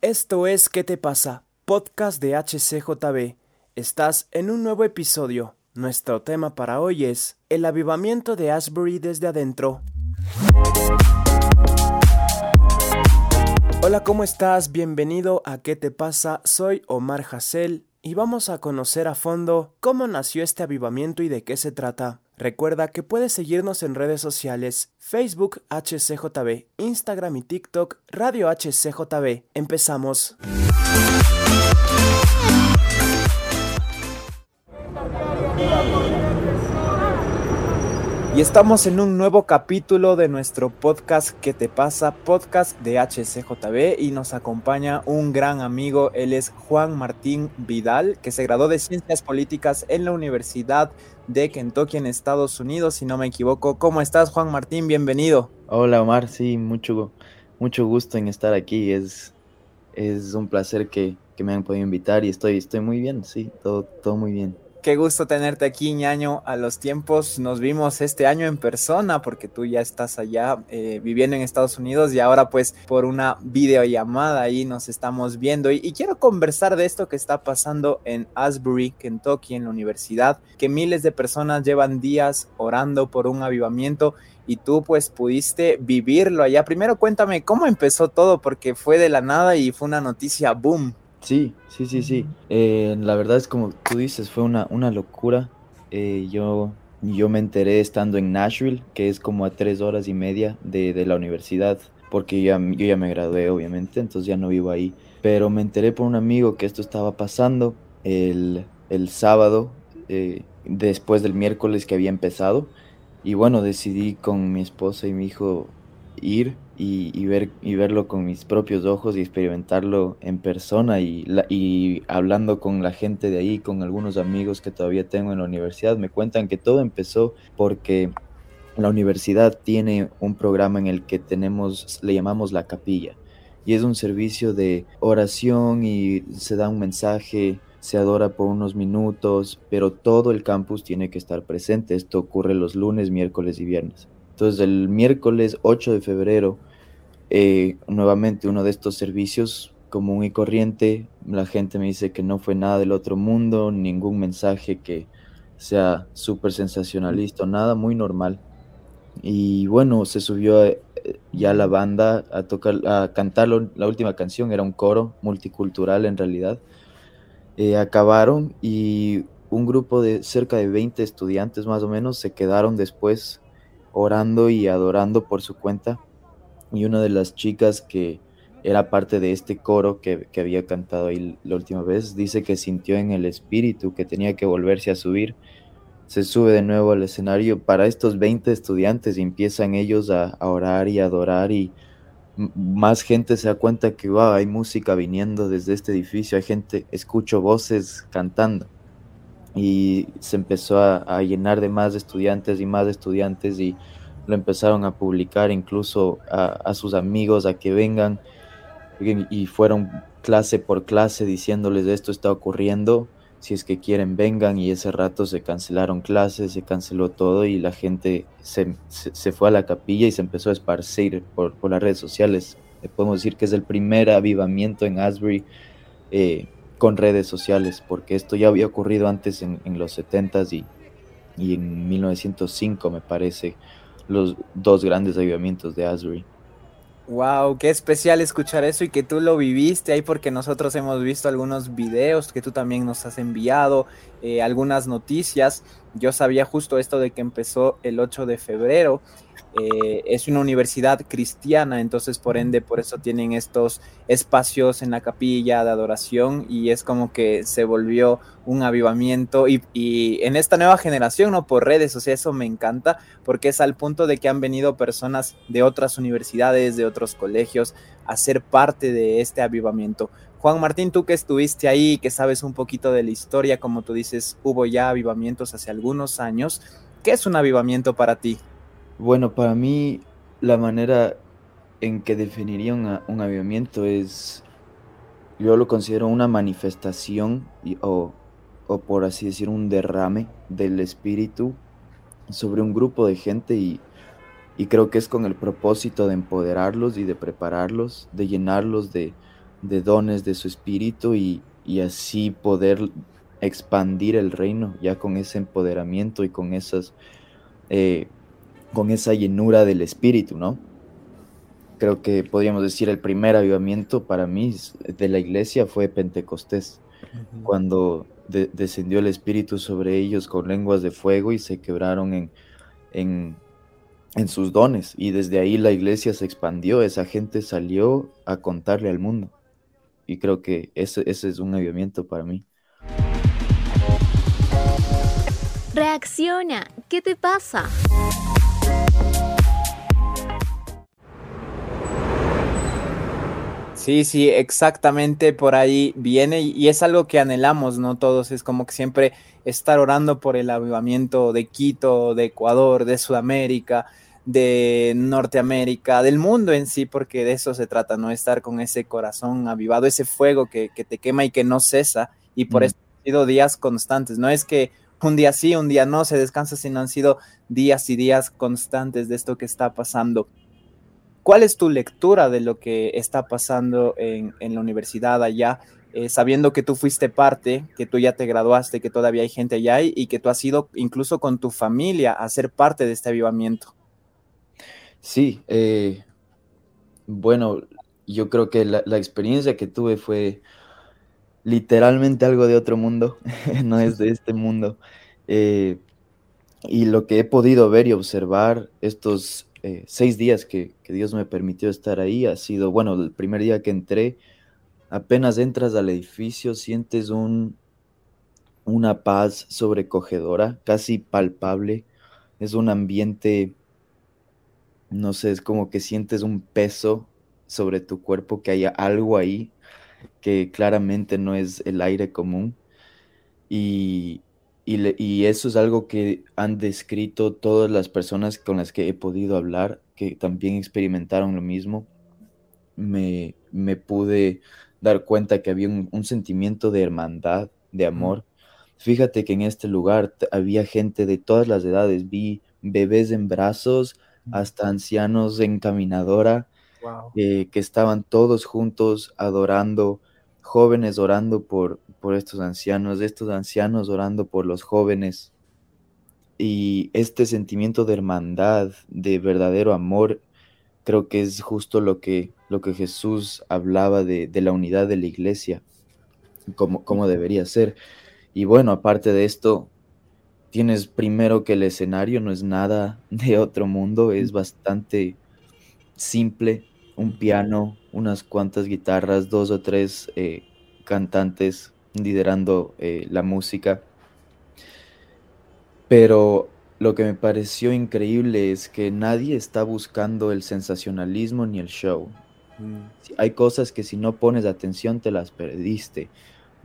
Esto es ¿Qué te pasa? Podcast de HCJB. Estás en un nuevo episodio. Nuestro tema para hoy es El avivamiento de Asbury desde adentro. Hola, ¿cómo estás? Bienvenido a ¿Qué te pasa? Soy Omar Hassel y vamos a conocer a fondo cómo nació este avivamiento y de qué se trata. Recuerda que puedes seguirnos en redes sociales, Facebook HCJB, Instagram y TikTok Radio HCJB. Empezamos. Y estamos en un nuevo capítulo de nuestro podcast ¿Qué te pasa? Podcast de HCJB y nos acompaña un gran amigo, él es Juan Martín Vidal, que se graduó de Ciencias Políticas en la Universidad de Kentucky en Estados Unidos, si no me equivoco. ¿Cómo estás, Juan Martín? Bienvenido. Hola, Omar, sí, mucho, mucho gusto en estar aquí. Es, es un placer que, que me han podido invitar y estoy, estoy muy bien, sí, todo, todo muy bien. Qué gusto tenerte aquí, ñaño. A los tiempos nos vimos este año en persona porque tú ya estás allá eh, viviendo en Estados Unidos y ahora pues por una videollamada ahí nos estamos viendo. Y, y, quiero conversar de esto que está pasando en Asbury, Kentucky, en la universidad, que miles de personas llevan días orando por un avivamiento y tú pues pudiste vivirlo allá. Primero cuéntame cómo empezó todo porque fue de la nada y fue una noticia boom. Sí, sí, sí, sí. Eh, la verdad es como tú dices, fue una, una locura. Eh, yo, yo me enteré estando en Nashville, que es como a tres horas y media de, de la universidad, porque ya, yo ya me gradué, obviamente, entonces ya no vivo ahí. Pero me enteré por un amigo que esto estaba pasando el, el sábado, eh, después del miércoles que había empezado. Y bueno, decidí con mi esposa y mi hijo ir y, ver, y verlo con mis propios ojos y experimentarlo en persona y hablando con la gente de ahí, con algunos amigos que todavía tengo en la universidad, me cuentan que todo empezó porque la universidad tiene un programa en el que tenemos, le llamamos la capilla, y es un servicio de oración y se da un mensaje se adora por unos minutos, pero todo el campus tiene que estar presente. Esto ocurre los lunes, miércoles y viernes. Entonces el miércoles 8 de febrero, eh, nuevamente uno de estos servicios común y corriente, la gente me dice que no fue nada del otro mundo, ningún mensaje que sea súper sensacionalista, nada, muy normal. Y bueno, se subió eh, ya la banda a tocar, a cantar la última canción, era un coro multicultural en realidad. Eh, acabaron y un grupo de cerca de 20 estudiantes más o menos se quedaron después orando y adorando por su cuenta. Y una de las chicas que era parte de este coro que, que, había cantado ahí la última vez, dice que sintió en el espíritu que tenía que volverse a subir. Se sube de nuevo al escenario para estos 20 estudiantes y empiezan ellos a, orar y adorar y más gente se da cuenta que wow, hay música viniendo desde este edificio, hay gente, escucho voces cantando y se empezó a, a, llenar de más estudiantes y más estudiantes y lo empezaron a publicar incluso a, a sus amigos a que vengan y, fueron clase por clase diciéndoles esto está ocurriendo, si es que quieren vengan y ese rato se cancelaron clases, se canceló todo y la gente se, se, se fue a la capilla y se empezó a esparcir por, por las redes sociales. Podemos decir que es el primer avivamiento en Asbury. Eh, con redes sociales, porque esto ya había ocurrido antes en, los 70s y, y, en 1905, me parece, los dos grandes avivamientos de Asbury. Wow, qué especial escuchar eso y que tú lo viviste ahí porque nosotros hemos visto algunos videos que tú también nos has enviado, eh, algunas noticias. Yo sabía justo esto de que empezó el 8 de febrero eh, es una universidad cristiana, entonces por ende por eso tienen estos espacios en la capilla de adoración y es como que se volvió un avivamiento y, y, en esta nueva generación, ¿no? Por redes, o sea, eso me encanta porque es al punto de que han venido personas de otras universidades, de otros colegios a ser parte de este avivamiento. Juan Martín, tú que estuviste ahí, que sabes un poquito de la historia, como tú dices, hubo ya avivamientos hace algunos años. ¿Qué es un avivamiento para ti? Bueno, para mí la manera en que definiría un, avivamiento es, yo lo considero una manifestación o, o, por así decir un derrame del espíritu sobre un grupo de gente y, y, creo que es con el propósito de empoderarlos y de prepararlos, de llenarlos de, de dones de su espíritu y, y así poder expandir el reino ya con ese empoderamiento y con esas eh, con esa llenura del espíritu, ¿no? Creo que podríamos decir el primer avivamiento para mí de la iglesia fue Pentecostés, cuando descendió el espíritu sobre ellos con lenguas de fuego y se quebraron en, en, en sus dones. Y desde ahí la iglesia se expandió, esa gente salió a contarle al mundo. Y creo que ese, ese es un avivamiento para mí. Reacciona, ¿qué te pasa? Sí, sí, exactamente por ahí viene y es algo que anhelamos, ¿no? Todos es como que siempre estar orando por el avivamiento de Quito, de Ecuador, de Sudamérica, de Norteamérica, del mundo en sí, porque de eso se trata, ¿no? Estar con ese corazón avivado, ese fuego que, te quema y que no cesa y por mm. eso han sido días constantes, no es que un día sí, un día no se descansa, sino han sido días y días constantes de esto que está pasando. ¿Cuál es tu lectura de lo que está pasando en, la universidad allá? Eh, sabiendo que tú fuiste parte, que tú ya te graduaste, que todavía hay gente allá y, que tú has ido incluso con tu familia a ser parte de este avivamiento. Sí, eh, bueno, yo creo que la, experiencia que tuve fue literalmente algo de otro mundo, no es de este mundo. Eh, y lo que he podido ver y observar estos eh, seis días que, Dios me permitió estar ahí ha sido, bueno, el primer día que entré, apenas entras al edificio, sientes un, una paz sobrecogedora, casi palpable. Es un ambiente, no sé, es como que sientes un peso sobre tu cuerpo, que haya algo ahí que claramente no es el aire común. Y, y, eso es algo que han descrito todas las personas con las que he podido hablar, que también experimentaron lo mismo. Me, me pude dar cuenta que había un, sentimiento de hermandad, de amor. Fíjate que en este lugar había gente de todas las edades, vi bebés en brazos, hasta ancianos en caminadora, eh, que estaban todos juntos adorando, jóvenes orando por, por estos ancianos, estos ancianos orando por los jóvenes. Y este sentimiento de hermandad, de verdadero amor, creo que es justo lo que, lo que Jesús hablaba de, la unidad de la iglesia, como, como debería ser. Y bueno, aparte de esto, tienes primero que el escenario no es nada de otro mundo, es bastante simple, un piano, unas cuantas guitarras, dos o tres eh, cantantes liderando eh, la música. Pero lo que me pareció increíble es que nadie está buscando el sensacionalismo ni el show. Mm. Hay cosas que si no pones atención te las perdiste.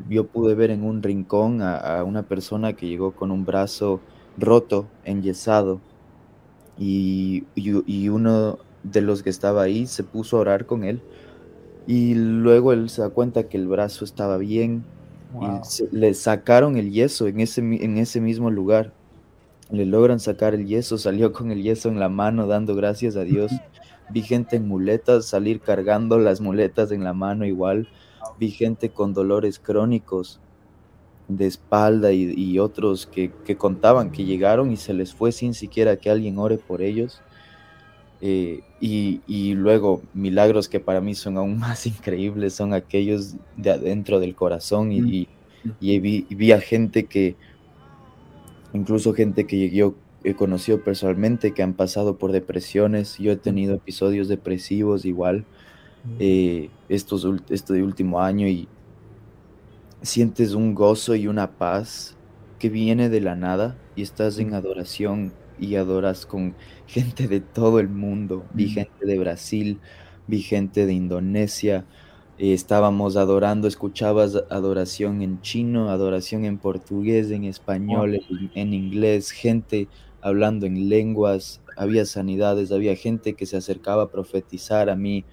Yo pude ver en un rincón a, una persona que llegó con un brazo roto, enyesado, y, y, uno de los que estaba ahí se puso a orar con él. Y luego él se da cuenta que el brazo estaba bien, y le sacaron el yeso en ese, en ese mismo lugar. Le logran sacar el yeso, salió con el yeso en la mano dando gracias a Dios. Vi gente en muletas salir cargando las muletas en la mano igual. Vi gente con dolores crónicos de espalda y, otros que, contaban que llegaron y se les fue sin siquiera que alguien ore por ellos. Eh, y, luego milagros que para mí son aún más increíbles son aquellos de adentro del corazón y, y, vi, a gente que, incluso gente que yo he conocido personalmente que han pasado por depresiones, yo he tenido episodios depresivos igual eh, estos, este último año y sientes un gozo y una paz que viene de la nada y estás en adoración y adoras con gente de todo el mundo. Vi gente de Brasil, vi gente de Indonesia. Eh, estábamos adorando, escuchabas adoración en chino, adoración en portugués, en español, en, inglés, gente hablando en lenguas, había sanidades, había gente que se acercaba a profetizar a mí.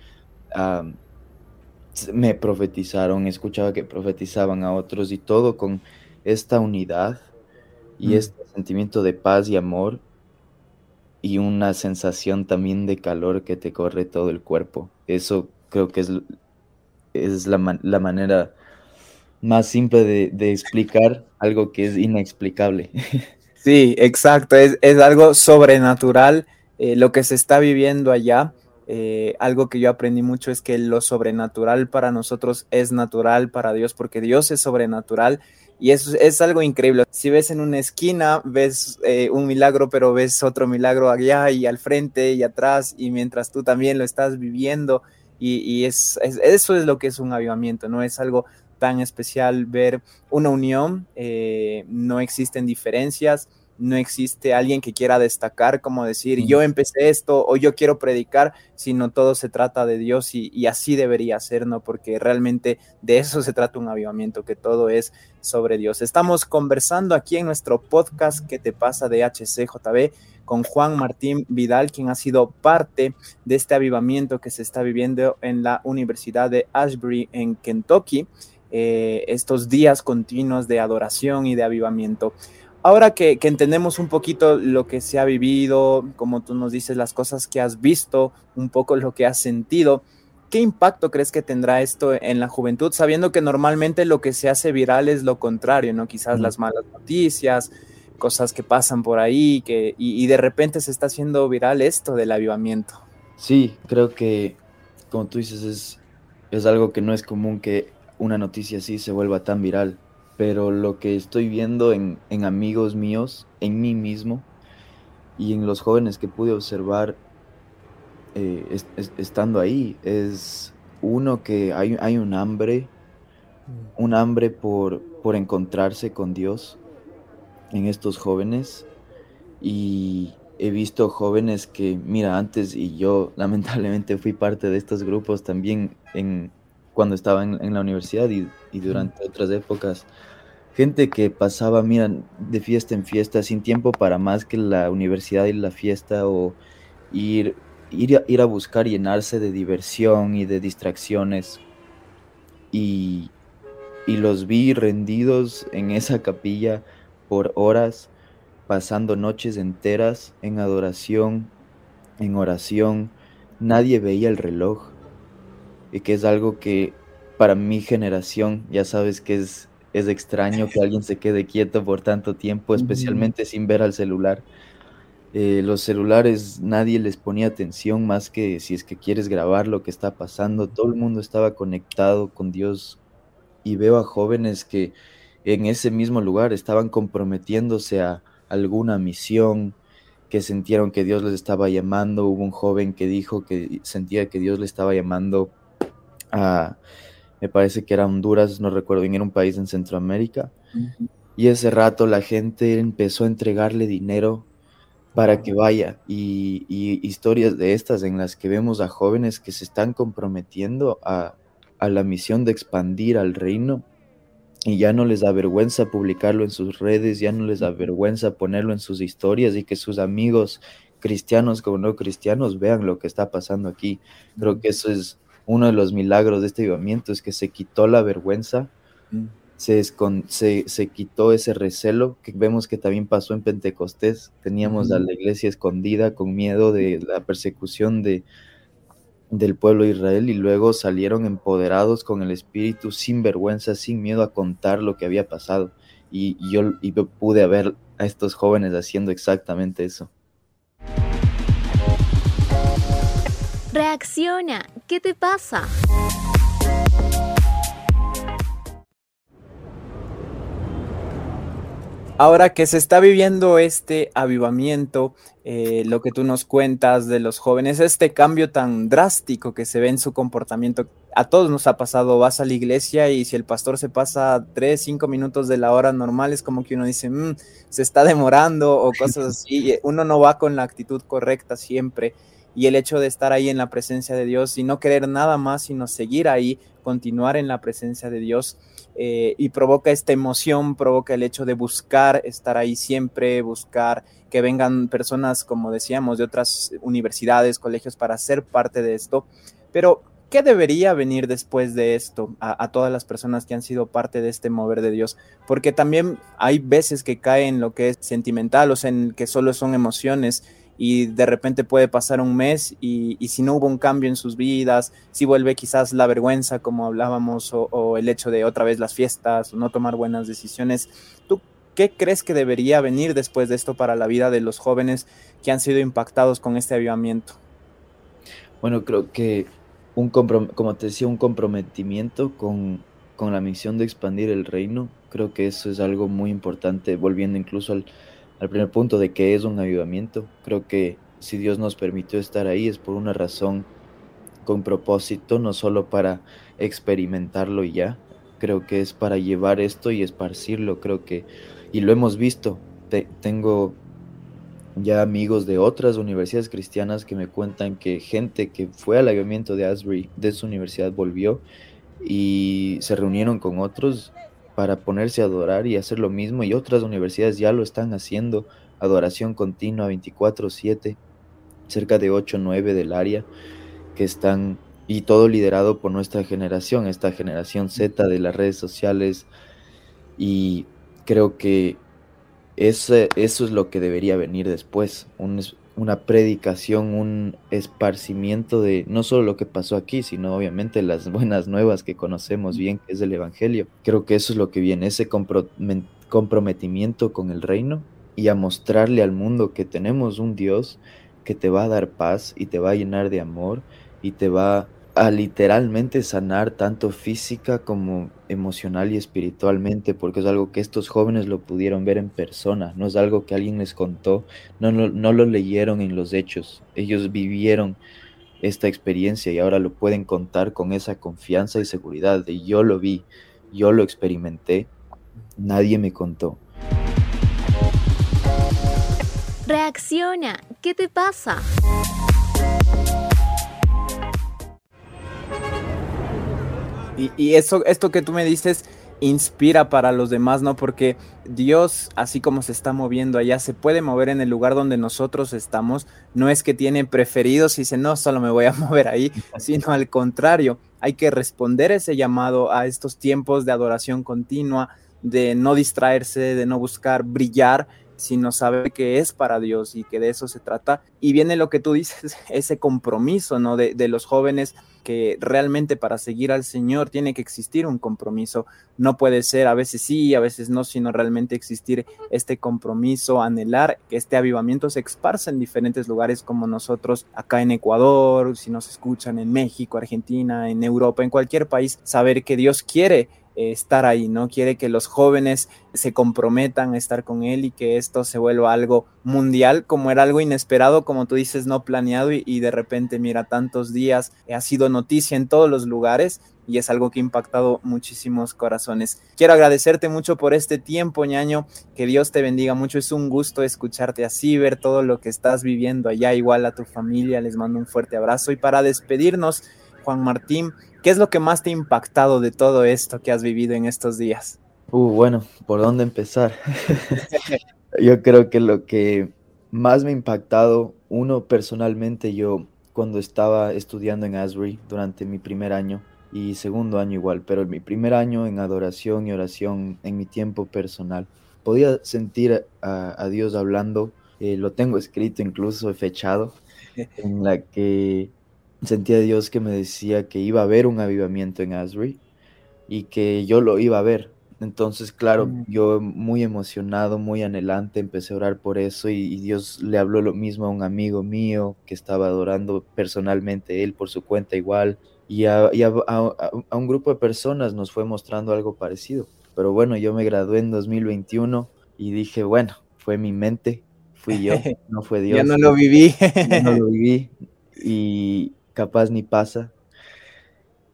Me profetizaron, escuchaba que profetizaban a otros y todo con esta unidad y este sentimiento de paz y amor y una sensación también de calor que te corre todo el cuerpo. Eso creo que es es la, manera más simple de, explicar algo que es inexplicable. Sí, exacto, es, algo sobrenatural eh, lo que se está viviendo allá. Eh, algo que yo aprendí mucho es que lo sobrenatural para nosotros es natural para Dios, porque Dios es sobrenatural y eso es algo increíble. Si ves en una esquina, ves eh, un milagro, pero ves otro milagro allá y al frente y atrás, y mientras tú también lo estás viviendo, y, es, eso es lo que es un avivamiento, no es algo tan especial ver una unión, eh, no existen diferencias, no existe alguien que quiera destacar, como decir, yo empecé esto o yo quiero predicar, sino todo se trata de Dios y, así debería ser, ¿no? Porque realmente de eso se trata un avivamiento, que todo es sobre Dios. Estamos conversando aquí en nuestro podcast que te pasa de HCJB con Juan Martín Vidal, quien ha sido parte de este avivamiento que se está viviendo en la Universidad de Ashbury en Kentucky, eh, estos días continuos de adoración y de avivamiento. Ahora que, entendemos un poquito lo que se ha vivido, como tú nos dices, las cosas que has visto, un poco lo que has sentido, ¿qué impacto crees que tendrá esto en la juventud? Sabiendo que normalmente lo que se hace viral es lo contrario, ¿no? Quizás las malas noticias, cosas que pasan por ahí, que, y, de repente se está haciendo viral esto del avivamiento. Sí, creo que, como tú dices, es, es algo que no es común que una noticia así se vuelva tan viral pero lo que estoy viendo en, amigos míos, en mí mismo y en los jóvenes que pude observar eh, estando ahí, es uno que hay, hay un hambre, mm. un hambre por, por encontrarse con Dios en estos jóvenes y he visto jóvenes que, mira, antes y yo lamentablemente fui parte de estos grupos también en, cuando estaba en, la universidad y, durante otras épocas. Gente que pasaba, mira, de fiesta en fiesta, sin tiempo para más que la universidad y la fiesta o ir, ir, a, ir a buscar llenarse de diversión y de distracciones. Y, y los vi rendidos en esa capilla por horas, pasando noches enteras en adoración, en oración. Nadie veía el reloj y que es algo que para mi generación, ya sabes que es, es extraño que alguien se quede quieto por tanto tiempo, especialmente sin ver al celular. Eh, los celulares nadie les ponía atención más que si es que quieres grabar lo que está pasando. Todo el mundo estaba conectado con Dios y veo a jóvenes que en ese mismo lugar estaban comprometiéndose a alguna misión, que sintieron que Dios les estaba llamando. Hubo un joven que dijo que sentía que Dios le estaba llamando a, me parece que era Honduras, no recuerdo bien, era un país en Centroamérica. Y ese rato la gente empezó a entregarle dinero para que vaya. Y, historias de estas en las que vemos a jóvenes que se están comprometiendo a, a la misión de expandir al reino y ya no les da vergüenza publicarlo en sus redes, ya no les da vergüenza ponerlo en sus historias y que sus amigos cristianos como no cristianos vean lo que está pasando aquí. Creo que eso es uno de los milagros de este avivamiento es que se quitó la vergüenza, mm. se, se, quitó ese recelo que vemos que también pasó en Pentecostés. Teníamos a la iglesia escondida con miedo de la persecución de, del pueblo de Israel y luego salieron empoderados con el Espíritu, sin vergüenza, sin miedo a contar lo que había pasado. Y, yo, y yo pude ver a estos jóvenes haciendo exactamente eso. Reacciona, ¿qué te pasa? Ahora que se está viviendo este avivamiento, eh, lo que tú nos cuentas de los jóvenes, este cambio tan drástico que se ve en su comportamiento, a todos nos ha pasado, vas a la iglesia y si el pastor se pasa tres, cinco minutos de la hora normal, es como que uno dice, mm, se está demorando o cosas así, uno no va con la actitud correcta siempre y el hecho de estar ahí en la presencia de Dios y no querer nada más, sino seguir ahí, continuar en la presencia de Dios. Eh, y provoca esta emoción, provoca el hecho de buscar estar ahí siempre, buscar que vengan personas, como decíamos, de otras universidades, colegios para ser parte de esto. Pero, ¿qué debería venir después de esto a, a, todas las personas que han sido parte de este mover de Dios? Porque también hay veces que cae en lo que es sentimental, o sea, en que solo son emociones y de repente puede pasar un mes y, si no hubo un cambio en sus vidas, si vuelve quizás la vergüenza, como hablábamos, o, el hecho de otra vez las fiestas, o no tomar buenas decisiones, ¿tú qué crees que debería venir después de esto para la vida de los jóvenes que han sido impactados con este avivamiento? Bueno, creo que un como te decía, un comprometimiento con, con la misión de expandir el reino, creo que eso es algo muy importante, volviendo incluso al, al primer punto de que es un avivamiento. Creo que si Dios nos permitió estar ahí es por una razón con propósito, no solo para experimentarlo y ya. Creo que es para llevar esto y esparcirlo, creo que, y lo hemos visto. tengo ya amigos de otras universidades cristianas que me cuentan que gente que fue al avivamiento de Asbury de su universidad volvió y se reunieron con otros para ponerse a adorar y hacer lo mismo y otras universidades ya lo están haciendo, adoración continua 24/7, cerca de 8 o 9 del área que están y todo liderado por nuestra generación, esta generación Z de las redes sociales y creo que ese, eso es lo que debería venir después, una predicación, un esparcimiento de no solo lo que pasó aquí, sino obviamente las buenas nuevas que conocemos bien, que es el Evangelio. Creo que eso es lo que viene, ese comprometimiento con el reino y a mostrarle al mundo que tenemos un Dios que te va a dar paz y te va a llenar de amor y te va a literalmente sanar tanto física como emocional y espiritualmente, porque es algo que estos jóvenes lo pudieron ver en persona, no es algo que alguien les contó, no, no, no lo leyeron en los hechos, ellos vivieron esta experiencia y ahora lo pueden contar con esa confianza y seguridad de yo lo vi, yo lo experimenté, nadie me contó. Reacciona, ¿qué te pasa? Y, eso, esto que tú me dices inspira para los demás, ¿no? Porque Dios, así como se está moviendo allá, se puede mover en el lugar donde nosotros estamos. No es que tiene preferidos y dice, no, solo me voy a mover ahí, sino al contrario, hay que responder ese llamado a estos tiempos de adoración continua, de no distraerse, de no buscar brillar, sino saber que es para Dios y que de eso se trata. Y viene lo que tú dices, ese compromiso, ¿no? De, de los jóvenes que realmente para seguir al Señor tiene que existir un compromiso. No puede ser a veces sí, a veces no, sino realmente existir este compromiso, anhelar que este avivamiento se esparza en diferentes lugares como nosotros acá en Ecuador, si nos escuchan en México, Argentina, en Europa, en cualquier país, saber que Dios quiere eh, estar ahí, ¿no? Quiere que los jóvenes se comprometan a estar con él y que esto se vuelva algo mundial, como era algo inesperado, como tú dices, no planeado y, de repente, mira, tantos días eh, ha sido noticia en todos los lugares y es algo que ha impactado muchísimos corazones. Quiero agradecerte mucho por este tiempo, ñaño, que Dios te bendiga mucho, es un gusto escucharte así, ver todo lo que estás viviendo allá, igual a tu familia, les mando un fuerte abrazo y para despedirnos, Juan Martín, ¿Qué es lo que más te ha impactado de todo esto que has vivido en estos días? Uh, bueno, ¿por dónde empezar? yo creo que lo que más me ha impactado, uno personalmente, yo cuando estaba estudiando en Asbury durante mi primer año y segundo año igual, pero mi primer año en adoración y oración, en mi tiempo personal, podía sentir a, Dios hablando, eh, lo tengo escrito incluso, fechado, en la que sentía Dios que me decía que iba a haber un avivamiento en Asbury y que yo lo iba a ver. Entonces, claro, mm. yo muy emocionado, muy anhelante, empecé a orar por eso y, Dios le habló lo mismo a un amigo mío que estaba adorando personalmente, él por su cuenta igual, y, a, un grupo de personas nos fue mostrando algo parecido. Pero bueno, yo me gradué en 2021 y dije, bueno, fue mi mente, fui yo, no fue Dios. ya no lo viví. no lo viví. Y, capaz ni pasa.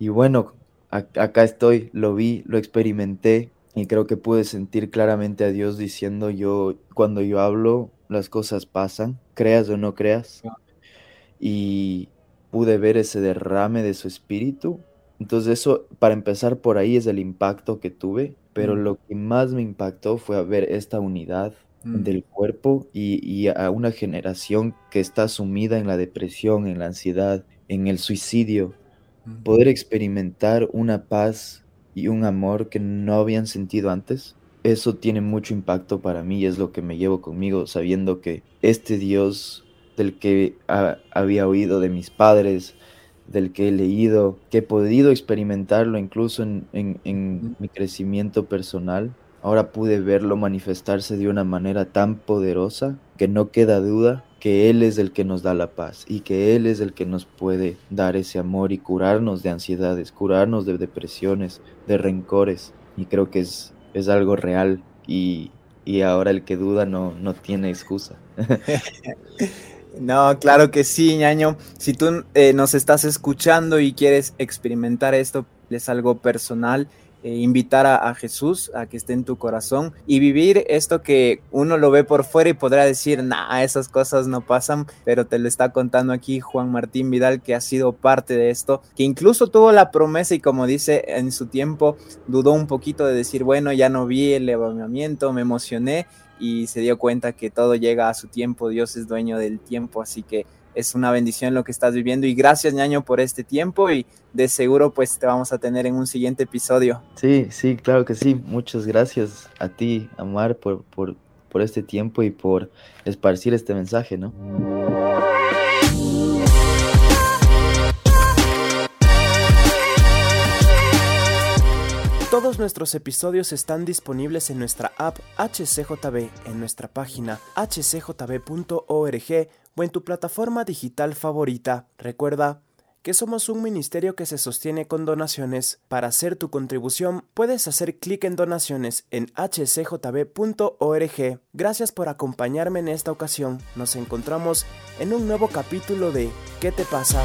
Y bueno, acá estoy, lo vi, lo experimenté y creo que pude sentir claramente a Dios diciendo yo, cuando yo hablo, las cosas pasan, creas o no creas. Y pude ver ese derrame de su espíritu. Entonces eso, para empezar por ahí, es el impacto que tuve, pero lo que más me impactó fue ver esta unidad mm. del cuerpo y, y, a una generación que está sumida en la depresión, en la ansiedad, en el suicidio, poder experimentar una paz y un amor que no habían sentido antes, eso tiene mucho impacto para mí y es lo que me llevo conmigo, sabiendo que este Dios del que había oído de mis padres, del que he leído, que he podido experimentarlo incluso en, en mi crecimiento personal. Ahora pude verlo manifestarse de una manera tan poderosa que no queda duda que Él es el que nos da la paz y que Él es el que nos puede dar ese amor y curarnos de ansiedades, curarnos de depresiones, de rencores. Y creo que es, es algo real y, ahora el que duda no, no tiene excusa. No, claro que sí, ñaño. Si tú eh, nos estás escuchando y quieres experimentar esto, es algo personal, eh, invitar a, Jesús a que esté en tu corazón y vivir esto que uno lo ve por fuera y podrá decir, nah, esas cosas no pasan, pero te lo está contando aquí Juan Martín Vidal que ha sido parte de esto, que incluso tuvo la promesa y como dice en su tiempo, dudó un poquito de decir, bueno, ya no vi el levantamiento, me emocioné y se dio cuenta que todo llega a su tiempo, Dios es dueño del tiempo, así que es una bendición lo que estás viviendo y gracias ñaño por este tiempo y de seguro pues te vamos a tener en un siguiente episodio. Sí, sí, claro que sí. Muchas gracias a ti, Amar, por, por, por este tiempo y por esparcir este mensaje, ¿no? Todos nuestros episodios están disponibles en nuestra app HCJB, en nuestra página hcjb.org o en tu plataforma digital favorita. Recuerda que somos un ministerio que se sostiene con donaciones. Para hacer tu contribución puedes hacer clic en donaciones en hcjb.org. Gracias por acompañarme en esta ocasión. Nos encontramos en un nuevo capítulo de ¿Qué te pasa?